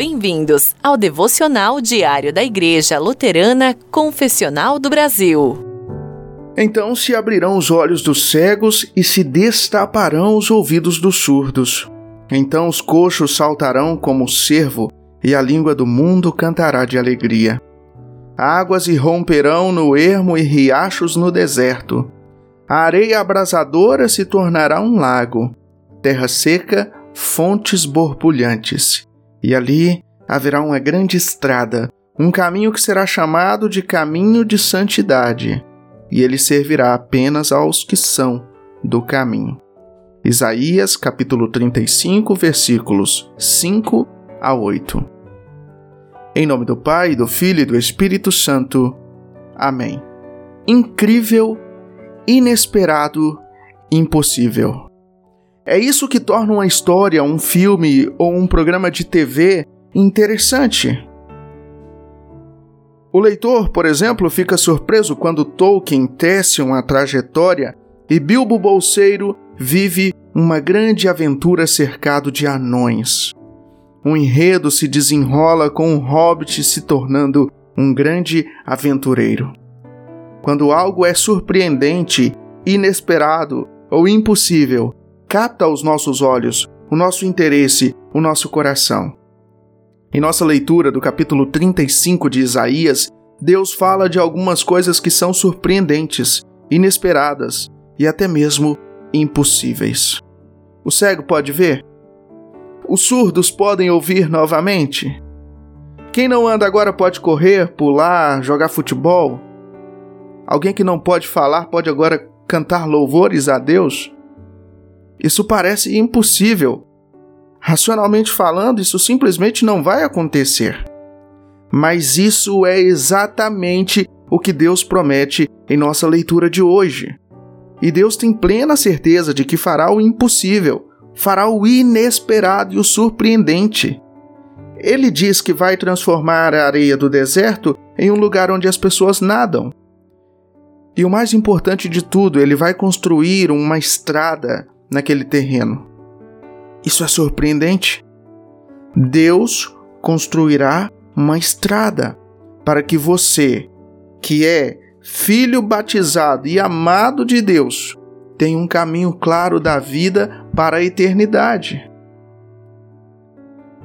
Bem-vindos ao devocional diário da Igreja Luterana Confessional do Brasil. Então se abrirão os olhos dos cegos e se destaparão os ouvidos dos surdos. Então os coxos saltarão como o cervo e a língua do mundo cantará de alegria. Águas irromperão no ermo e riachos no deserto. A areia abrasadora se tornará um lago, terra seca, fontes borbulhantes. E ali haverá uma grande estrada, um caminho que será chamado de caminho de santidade, e ele servirá apenas aos que são do caminho. Isaías capítulo 35, versículos 5 a 8. Em nome do Pai, do Filho e do Espírito Santo. Amém. Incrível, inesperado, impossível. É isso que torna uma história, um filme ou um programa de TV interessante. O leitor, por exemplo, fica surpreso quando Tolkien tece uma trajetória e Bilbo Bolseiro vive uma grande aventura cercado de anões. Um enredo se desenrola com o hobbit se tornando um grande aventureiro. Quando algo é surpreendente, inesperado ou impossível, capta os nossos olhos, o nosso interesse, o nosso coração. Em nossa leitura do capítulo 35 de Isaías, Deus fala de algumas coisas que são surpreendentes, inesperadas e até mesmo impossíveis. O cego pode ver? Os surdos podem ouvir novamente? Quem não anda agora pode correr, pular, jogar futebol? Alguém que não pode falar pode agora cantar louvores a Deus? Isso parece impossível. Racionalmente falando, isso simplesmente não vai acontecer. Mas isso é exatamente o que Deus promete em nossa leitura de hoje. E Deus tem plena certeza de que fará o impossível, fará o inesperado e o surpreendente. Ele diz que vai transformar a areia do deserto em um lugar onde as pessoas nadam. E o mais importante de tudo, ele vai construir uma estrada naquele terreno. Isso é surpreendente. Deus construirá uma estrada para que você, que é filho batizado e amado de Deus, tenha um caminho claro da vida para a eternidade.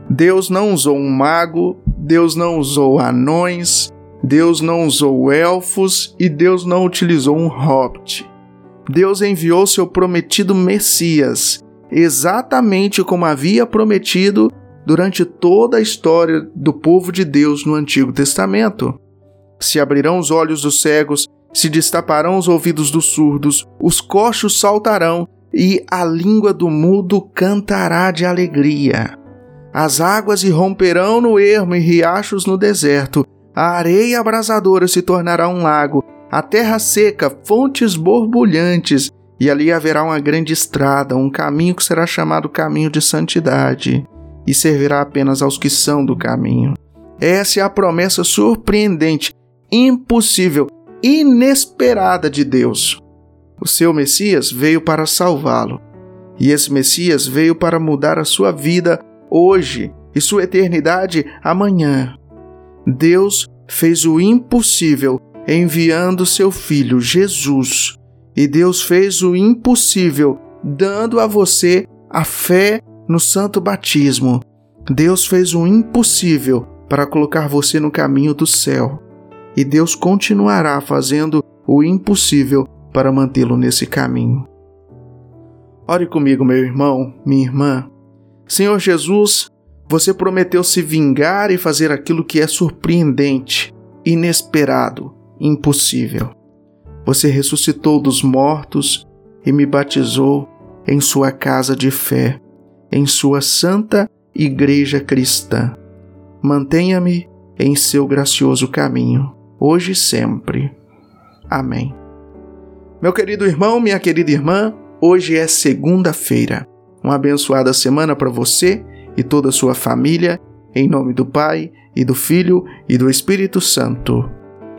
Deus não usou um mago, Deus não usou anões, Deus não usou elfos e Deus não utilizou um hobbit. Deus enviou seu prometido Messias, exatamente como havia prometido durante toda a história do povo de Deus no Antigo Testamento. Se abrirão os olhos dos cegos, se destaparão os ouvidos dos surdos, os coxos saltarão e a língua do mudo cantará de alegria. As águas irromperão no ermo e riachos no deserto, a areia abrasadora se tornará um lago, a terra seca, fontes borbulhantes, e ali haverá uma grande estrada, um caminho que será chamado caminho de santidade, e servirá apenas aos que são do caminho. Essa é a promessa surpreendente, impossível, inesperada de Deus. O seu Messias veio para salvá-lo, e esse Messias veio para mudar a sua vida hoje e sua eternidade amanhã. Deus fez o impossível enviando seu filho Jesus. E Deus fez o impossível, dando a você a fé no santo batismo. Deus fez o impossível para colocar você no caminho do céu. E Deus continuará fazendo o impossível para mantê-lo nesse caminho. Ore comigo, meu irmão, minha irmã. Senhor Jesus, você prometeu se vingar e fazer aquilo que é surpreendente, inesperado, impossível. Você ressuscitou dos mortos e me batizou em sua casa de fé, em sua santa igreja cristã. Mantenha-me em seu gracioso caminho, hoje e sempre. Amém. Meu querido irmão, minha querida irmã, hoje é segunda-feira. Uma abençoada semana para você e toda a sua família, em nome do Pai, e do Filho e do Espírito Santo.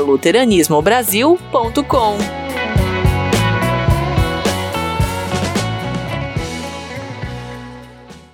luteranismobrasil.com.